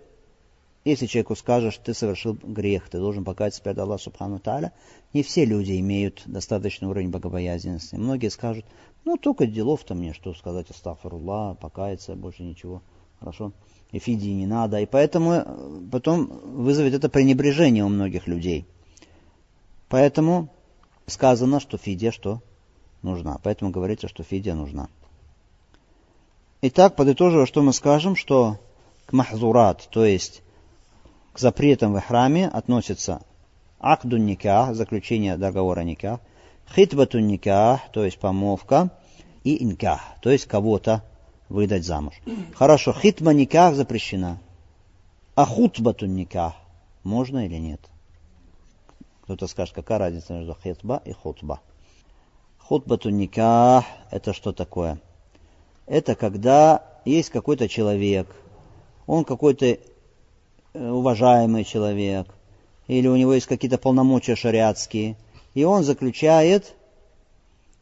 если человеку скажешь, ты совершил грех, ты должен покаяться перед Аллахом Субхану Та'аля, не все люди имеют достаточный уровень богобоязненности. Многие скажут, ну только делов-то мне, что сказать, астафаруллах, покаяться, больше ничего. Хорошо? И фидии не надо. И поэтому э, потом вызовет это пренебрежение у многих людей. Поэтому сказано, что фидия что? Нужна. Поэтому говорится, что фидия нужна. Итак, подытоживая, что мы скажем, что к махзурат, то есть к запретам в храме относятся акду никах, заключение договора никах, хитбату никах, то есть помолвка, и инках, то есть кого-то выдать замуж. Хорошо, хитба никах запрещена. А хутбату никах можно или нет? Кто-то скажет, какая разница между хитба и хутба. Хутбату никах это что такое? Это когда есть какой-то человек, он какой-то Э, уважаемый человек, или у него есть какие-то полномочия шариатские, и он заключает,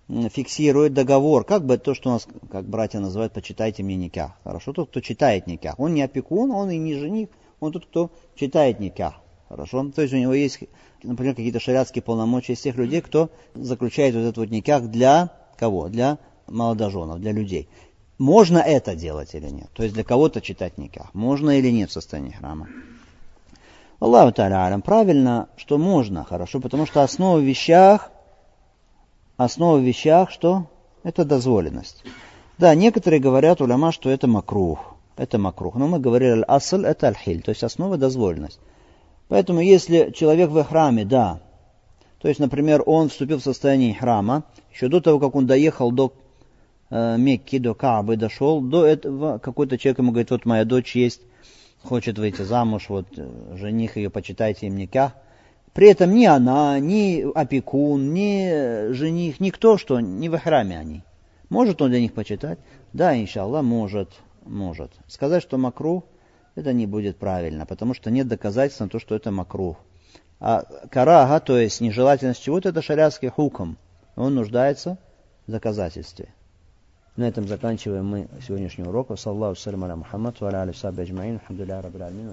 фиксирует договор, как бы то, что у нас, как братья называют, почитайте мне никях. Хорошо, тот, кто читает никях. Он не опекун, он и не жених, он тот, кто читает никях. Хорошо, то есть у него есть, например, какие-то шариатские полномочия из тех людей, кто заключает вот этот вот никях для кого? Для молодоженов, для людей. Можно это делать или нет? То есть для кого-то читать никах. Можно или нет в состоянии храма? Аллаху Та'алям, правильно, что можно, хорошо, потому что основа в вещах, основа в вещах, что? Это дозволенность. Да, некоторые говорят, уляма, что это макрух. Это макрух. Но мы говорили, асл это аль-хиль, то есть основа дозволенность. Поэтому если человек в храме, да, то есть, например, он вступил в состояние храма, еще до того, как он доехал до Э, Мекки, до Каабы дошел, до этого какой-то человек ему говорит, вот моя дочь есть, хочет выйти замуж, вот э, жених ее, почитайте им никах. При этом ни она, ни опекун, ни жених, никто, что не в храме они. Может он для них почитать? Да, иншаллах, может, может. Сказать, что макрух, это не будет правильно, потому что нет доказательств на то, что это макрух. А карага, то есть нежелательность чего-то, это шариатский хуком. Он нуждается в доказательстве. На этом заканчиваем мы сегодняшний урок. Саллаху салям аля Мухаммад, ва рабbil алмин,